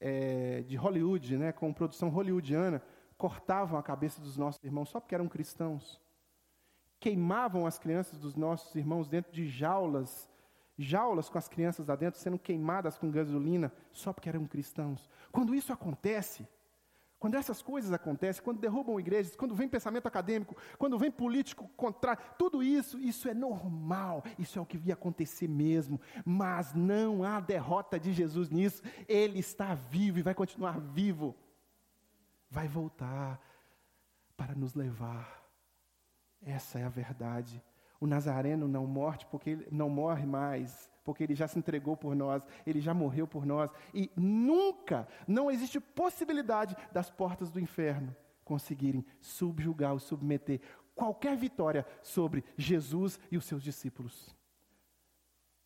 é, de Hollywood, né, com produção hollywoodiana, cortavam a cabeça dos nossos irmãos só porque eram cristãos. Queimavam as crianças dos nossos irmãos dentro de jaulas, jaulas com as crianças lá dentro sendo queimadas com gasolina só porque eram cristãos. Quando isso acontece, quando essas coisas acontecem, quando derrubam igrejas, quando vem pensamento acadêmico, quando vem político contrário, tudo isso, isso é normal, isso é o que via acontecer mesmo, mas não há derrota de Jesus nisso, ele está vivo e vai continuar vivo, vai voltar para nos levar, essa é a verdade. O Nazareno não morre porque ele não morre mais, porque ele já se entregou por nós, ele já morreu por nós, e nunca, não existe possibilidade das portas do inferno conseguirem subjugar ou submeter qualquer vitória sobre Jesus e os seus discípulos.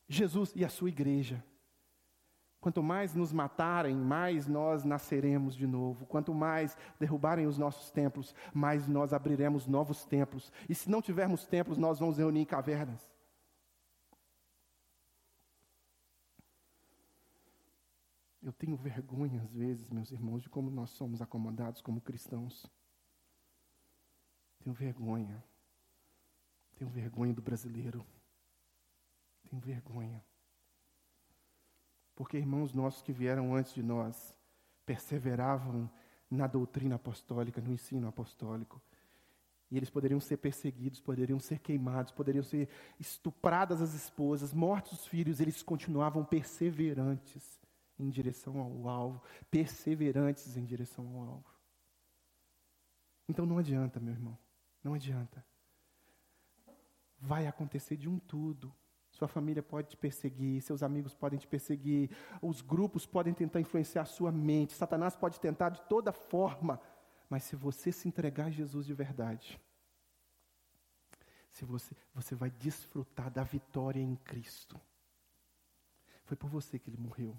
Jesus e a sua igreja. Quanto mais nos matarem, mais nós nasceremos de novo. Quanto mais derrubarem os nossos templos, mais nós abriremos novos templos. E se não tivermos templos, nós vamos reunir em cavernas. Eu tenho vergonha, às vezes, meus irmãos, de como nós somos acomodados como cristãos. Tenho vergonha. Tenho vergonha do brasileiro. Tenho vergonha. Porque irmãos nossos que vieram antes de nós perseveravam na doutrina apostólica, no ensino apostólico. E eles poderiam ser perseguidos, poderiam ser queimados, poderiam ser estupradas as esposas, mortos os filhos, eles continuavam perseverantes em direção ao alvo, perseverantes em direção ao alvo. Então não adianta, meu irmão, não adianta. Vai acontecer de um tudo. Sua família pode te perseguir, seus amigos podem te perseguir, os grupos podem tentar influenciar a sua mente, Satanás pode tentar de toda forma, mas se você se entregar a Jesus de verdade, se você, você vai desfrutar da vitória em Cristo. Foi por você que ele morreu.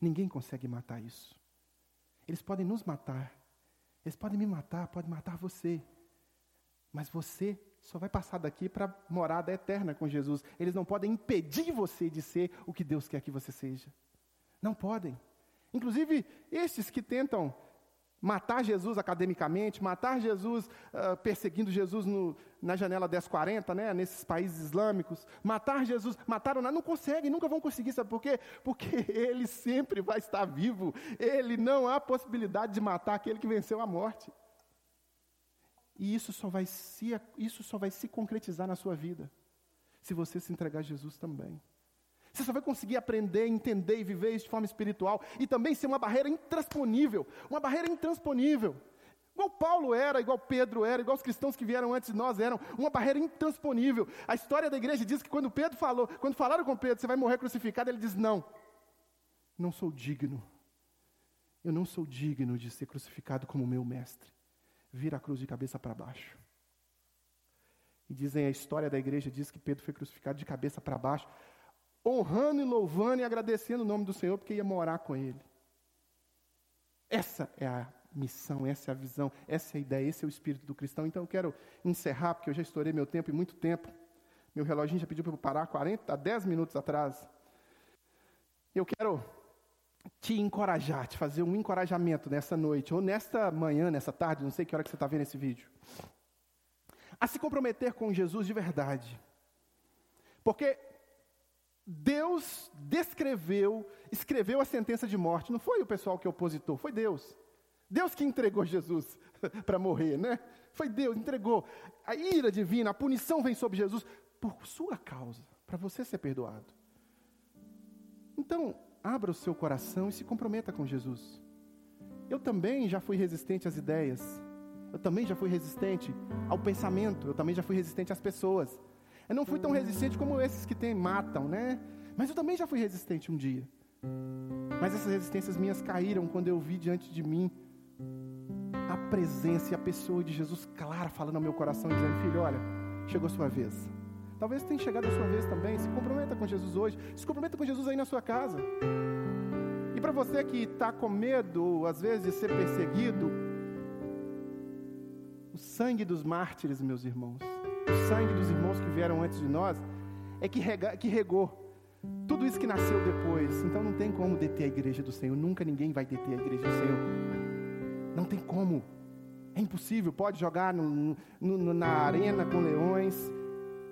Ninguém consegue matar isso. Eles podem nos matar. Eles podem me matar, podem matar você. Mas você só vai passar daqui para a morada eterna com Jesus. Eles não podem impedir você de ser o que Deus quer que você seja. Não podem. Inclusive, estes que tentam matar Jesus academicamente, matar Jesus uh, perseguindo Jesus no, na janela 1040, né, nesses países islâmicos, matar Jesus, mataram, não conseguem, nunca vão conseguir, sabe por quê? Porque [laughs] ele sempre vai estar vivo, ele não há possibilidade de matar aquele que venceu a morte. E isso só vai se, isso só vai se concretizar na sua vida, se você se entregar a Jesus também. Você só vai conseguir aprender, entender e viver isso de forma espiritual e também ser uma barreira intransponível, uma barreira intransponível. Igual Paulo era, igual Pedro era, igual os cristãos que vieram antes de nós eram, uma barreira intransponível. A história da igreja diz que quando Pedro falou, quando falaram com Pedro, você vai morrer crucificado, ele diz: Não, não sou digno. Eu não sou digno de ser crucificado como meu mestre vira a cruz de cabeça para baixo. E dizem a história da igreja diz que Pedro foi crucificado de cabeça para baixo, honrando e louvando e agradecendo o nome do Senhor porque ia morar com ele. Essa é a missão, essa é a visão, essa é a ideia, esse é o espírito do cristão. Então eu quero encerrar, porque eu já estourei meu tempo e muito tempo. Meu reloginho já pediu para eu parar 40, 10 minutos atrás. Eu quero te encorajar, te fazer um encorajamento nessa noite, ou nesta manhã, nessa tarde, não sei que hora que você está vendo esse vídeo, a se comprometer com Jesus de verdade. Porque Deus descreveu, escreveu a sentença de morte, não foi o pessoal que opositor, foi Deus. Deus que entregou Jesus [laughs] para morrer, né? Foi Deus, entregou. A ira divina, a punição vem sobre Jesus por sua causa, para você ser perdoado. Então, abra o seu coração e se comprometa com Jesus. Eu também já fui resistente às ideias. Eu também já fui resistente ao pensamento. Eu também já fui resistente às pessoas. Eu não fui tão resistente como esses que tem, matam, né? Mas eu também já fui resistente um dia. Mas essas resistências minhas caíram quando eu vi diante de mim a presença e a pessoa de Jesus clara falando ao meu coração, dizendo: Filho, olha, chegou a sua vez. Talvez tenha chegado a sua vez também. Se comprometa com Jesus hoje. Se comprometa com Jesus aí na sua casa. E para você que está com medo, às vezes, de ser perseguido, o sangue dos mártires, meus irmãos, o sangue dos irmãos que vieram antes de nós, é que, rega, que regou tudo isso que nasceu depois. Então não tem como deter a igreja do Senhor. Nunca ninguém vai deter a igreja do Senhor. Não tem como. É impossível. Pode jogar no, no, na arena com leões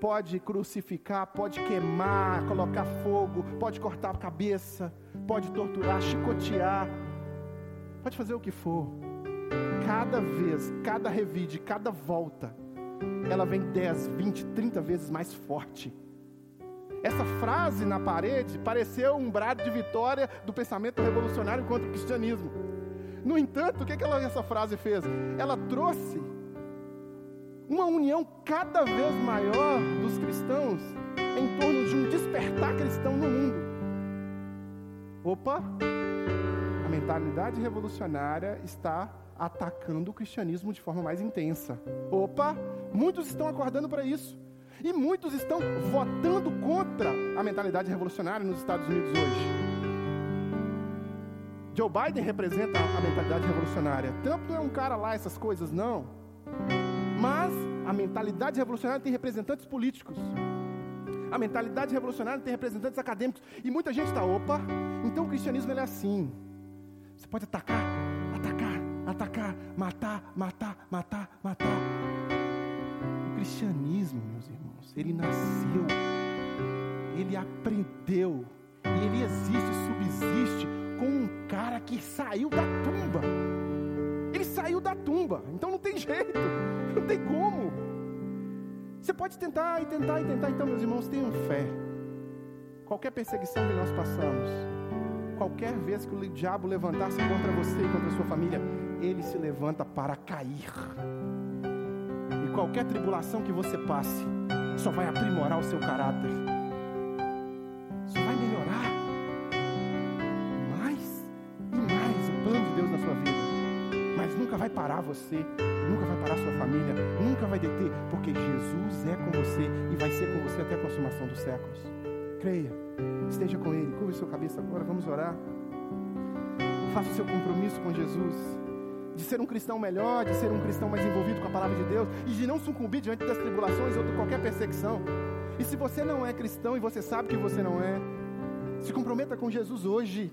pode crucificar, pode queimar, colocar fogo, pode cortar a cabeça, pode torturar, chicotear, pode fazer o que for. Cada vez, cada revide, cada volta, ela vem 10, 20, 30 vezes mais forte. Essa frase na parede pareceu um brado de vitória do pensamento revolucionário contra o cristianismo. No entanto, o que, que ela, essa frase fez? Ela trouxe uma união cada vez maior dos cristãos em torno de um despertar cristão no mundo. Opa! A mentalidade revolucionária está atacando o cristianismo de forma mais intensa. Opa! Muitos estão acordando para isso. E muitos estão votando contra a mentalidade revolucionária nos Estados Unidos hoje. Joe Biden representa a mentalidade revolucionária. Trump não é um cara lá, essas coisas, não. Mas a mentalidade revolucionária tem representantes políticos. A mentalidade revolucionária tem representantes acadêmicos. E muita gente está, opa, então o cristianismo é assim. Você pode atacar, matar, matar, matar, matar. O cristianismo, meus irmãos, ele nasceu, ele aprendeu, e ele existe, subsiste com um cara que saiu da tumba. Ele saiu da tumba, então não tem jeito, [laughs] não tem como. Você pode tentar e tentar e tentar, então, meus irmãos, tenham fé. Qualquer perseguição que nós passamos, qualquer vez que o diabo levantar-se contra você e contra a sua família, ele se levanta para cair. E qualquer tribulação que você passe, só vai aprimorar o seu caráter. Só vai melhorar mais e mais o plano de Deus na sua vida mas nunca vai parar você, nunca vai parar sua família, nunca vai deter, porque Jesus é com você e vai ser com você até a consumação dos séculos. Creia. Esteja com Ele. Curva sua cabeça agora. Vamos orar. Faça o seu compromisso com Jesus. De ser um cristão melhor, de ser um cristão mais envolvido com a palavra de Deus e de não sucumbir diante das tribulações ou de qualquer perseguição. E se você não é cristão e você sabe que você não é, se comprometa com Jesus hoje.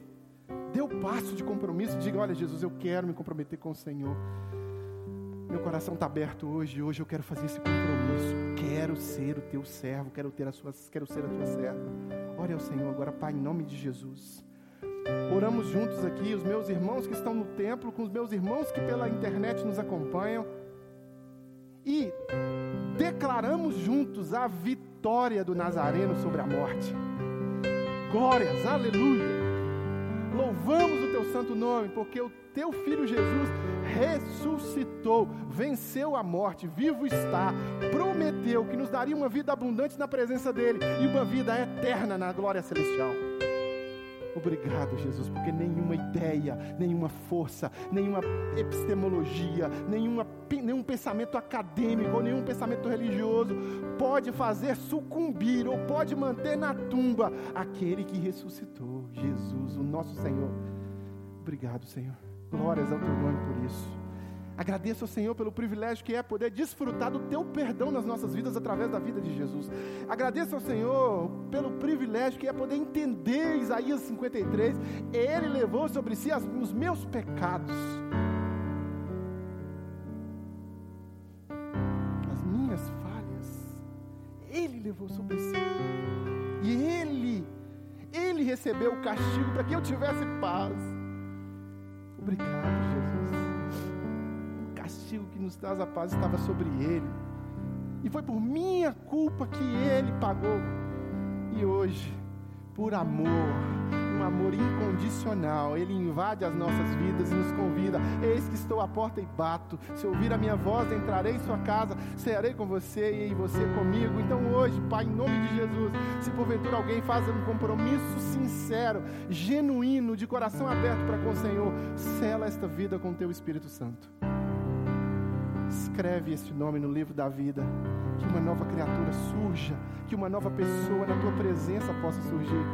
Dê o passo de compromisso. Diga: Olha, Jesus, eu quero me comprometer com o Senhor. Meu coração está aberto hoje. Hoje eu quero fazer esse compromisso. Quero ser o teu servo. Quero, ter a sua, quero ser a tua serva. Ore ao Senhor agora, Pai, em nome de Jesus. Oramos juntos aqui, os meus irmãos que estão no templo, com os meus irmãos que pela internet nos acompanham. E declaramos juntos a vitória do Nazareno sobre a morte. Glórias, aleluia. Louvamos o teu santo nome, porque o teu filho Jesus ressuscitou, venceu a morte, vivo está, prometeu que nos daria uma vida abundante na presença dele e uma vida eterna na glória celestial. Obrigado, Jesus, porque nenhuma ideia, nenhuma força, nenhuma epistemologia, nenhuma, nenhum pensamento acadêmico nenhum pensamento religioso pode fazer sucumbir ou pode manter na tumba aquele que ressuscitou, Jesus, o nosso Senhor. Obrigado, Senhor. Glórias ao teu nome por isso. Agradeço ao Senhor pelo privilégio que é poder desfrutar do teu perdão nas nossas vidas através da vida de Jesus. Agradeço ao Senhor pelo privilégio que é poder entender Isaías 53. Ele levou sobre si as, os meus pecados. As minhas falhas. Ele levou sobre si. E ele, ele recebeu o castigo para que eu tivesse paz. Obrigado, castigo que nos traz a paz estava sobre ele. E foi por minha culpa que ele pagou. E hoje, por amor, um amor incondicional, ele invade as nossas vidas e nos convida: Eis que estou à porta e bato. Se ouvir a minha voz, entrarei em sua casa, cearei com você e você comigo. Então hoje, Pai, em nome de Jesus, se porventura alguém faz um compromisso sincero, genuíno, de coração aberto para com o Senhor, sela esta vida com o teu Espírito Santo escreve esse nome no livro da vida, que uma nova criatura surja, que uma nova pessoa na tua presença possa surgir.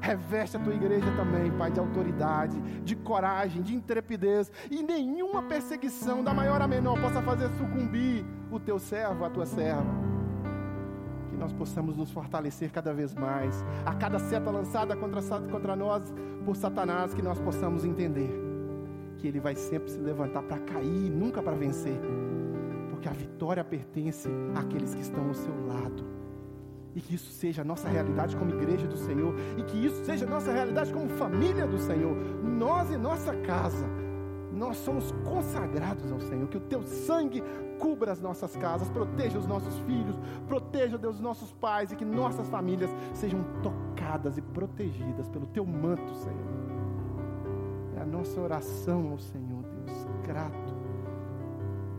Reveste a tua igreja também, Pai, de autoridade, de coragem, de intrepidez, e nenhuma perseguição, da maior a menor, possa fazer sucumbir o teu servo, a tua serva. Que nós possamos nos fortalecer cada vez mais, a cada seta lançada contra, contra nós por Satanás, que nós possamos entender que ele vai sempre se levantar para cair, nunca para vencer. Porque a vitória pertence àqueles que estão ao seu lado. E que isso seja a nossa realidade como igreja do Senhor. E que isso seja a nossa realidade como família do Senhor. Nós e nossa casa. Nós somos consagrados ao Senhor. Que o teu sangue cubra as nossas casas, proteja os nossos filhos, proteja, Deus, os nossos pais e que nossas famílias sejam tocadas e protegidas pelo teu manto, Senhor a nossa oração ao Senhor, Deus, grato,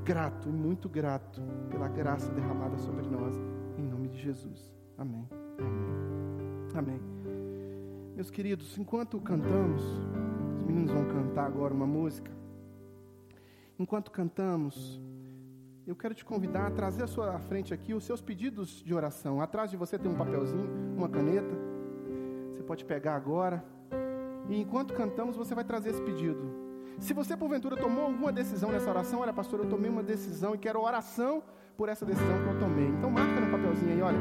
grato e muito grato pela graça derramada sobre nós, em nome de Jesus. Amém. Amém. Amém. Meus queridos, enquanto cantamos, os meninos vão cantar agora uma música. Enquanto cantamos, eu quero te convidar a trazer à sua frente aqui os seus pedidos de oração. Atrás de você tem um papelzinho, uma caneta. Você pode pegar agora. E enquanto cantamos, você vai trazer esse pedido. Se você porventura tomou alguma decisão nessa oração, olha, pastor, eu tomei uma decisão e quero oração por essa decisão que eu tomei. Então marca no papelzinho aí, olha.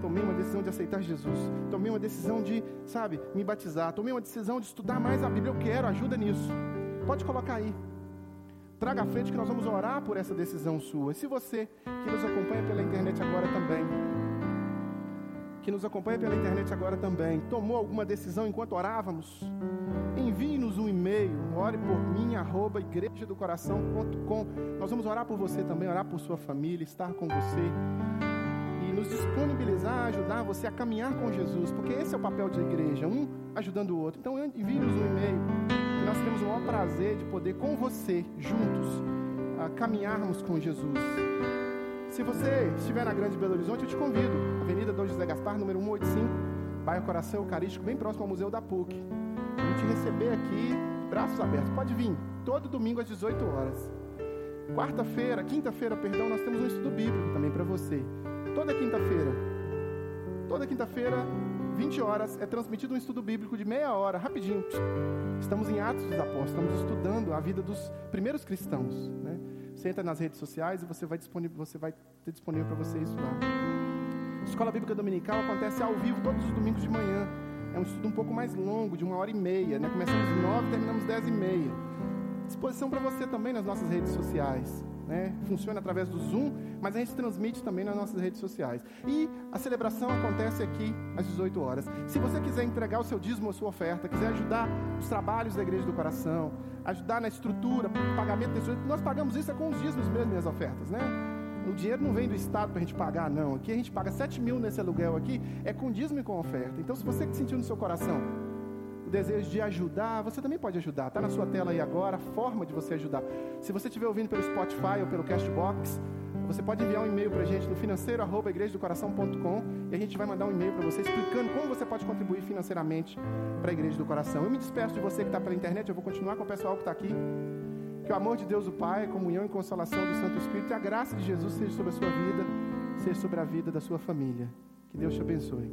Tomei uma decisão de aceitar Jesus. Tomei uma decisão de, sabe, me batizar. Tomei uma decisão de estudar mais a Bíblia. Eu quero, ajuda nisso. Pode colocar aí. Traga à frente que nós vamos orar por essa decisão sua. E se você que nos acompanha pela internet agora também, que nos acompanha pela internet agora também, tomou alguma decisão enquanto orávamos, envie-nos um e-mail, ore por mim, arroba. Nós vamos orar por você também, orar por sua família, estar com você e nos disponibilizar, ajudar você a caminhar com Jesus, porque esse é o papel de igreja, um ajudando o outro. Então envie-nos um e-mail, e nós teremos o maior prazer de poder com você, juntos, caminharmos com Jesus. Se você estiver na Grande Belo Horizonte, eu te convido. Avenida Dom José Gaspar, número 185, bairro Coração Eucarístico, bem próximo ao Museu da PUC. Vou te receber aqui, braços abertos. Pode vir, todo domingo às 18 horas. Quarta-feira, quinta-feira, perdão, nós temos um estudo bíblico também para você. Toda quinta-feira. toda quinta-feira, 20 horas, é transmitido um estudo bíblico de meia hora, rapidinho. Estamos em Atos dos Apóstolos, estamos estudando a vida dos primeiros cristãos. Né? Você entra nas redes sociais e você vai, você vai ter disponível para você isso lá. Escola Bíblica Dominical acontece ao vivo todos os domingos de manhã. É um estudo um pouco mais longo, de uma hora e meia. Né? Começamos às nove, terminamos dez e meia. Disposição para você também nas nossas redes sociais. Né? Funciona através do Zoom, mas a gente transmite também nas nossas redes sociais. E a celebração acontece aqui às 18 horas. Se você quiser entregar o seu dízimo a sua oferta, quiser ajudar os trabalhos da Igreja do Coração, ajudar na estrutura, pagamento desse, nós pagamos isso é com os dízimos mesmo as ofertas, né? O dinheiro não vem do Estado para a gente pagar, não. Aqui a gente paga 7 mil nesse aluguel aqui, é com dízimo e com oferta. Então, se você que sentiu no seu coração desejo de ajudar, você também pode ajudar. Está na sua tela aí agora a forma de você ajudar. Se você estiver ouvindo pelo Spotify ou pelo Castbox, você pode enviar um e-mail para a gente no financeiro.igrejadocoração.com e a gente vai mandar um e-mail para você explicando como você pode contribuir financeiramente para a Igreja do Coração. Eu me despeço de você que está pela internet, eu vou continuar com o pessoal que está aqui. Que o amor de Deus, o Pai, a comunhão e consolação do Santo Espírito e a graça de Jesus seja sobre a sua vida, seja sobre a vida da sua família. Que Deus te abençoe.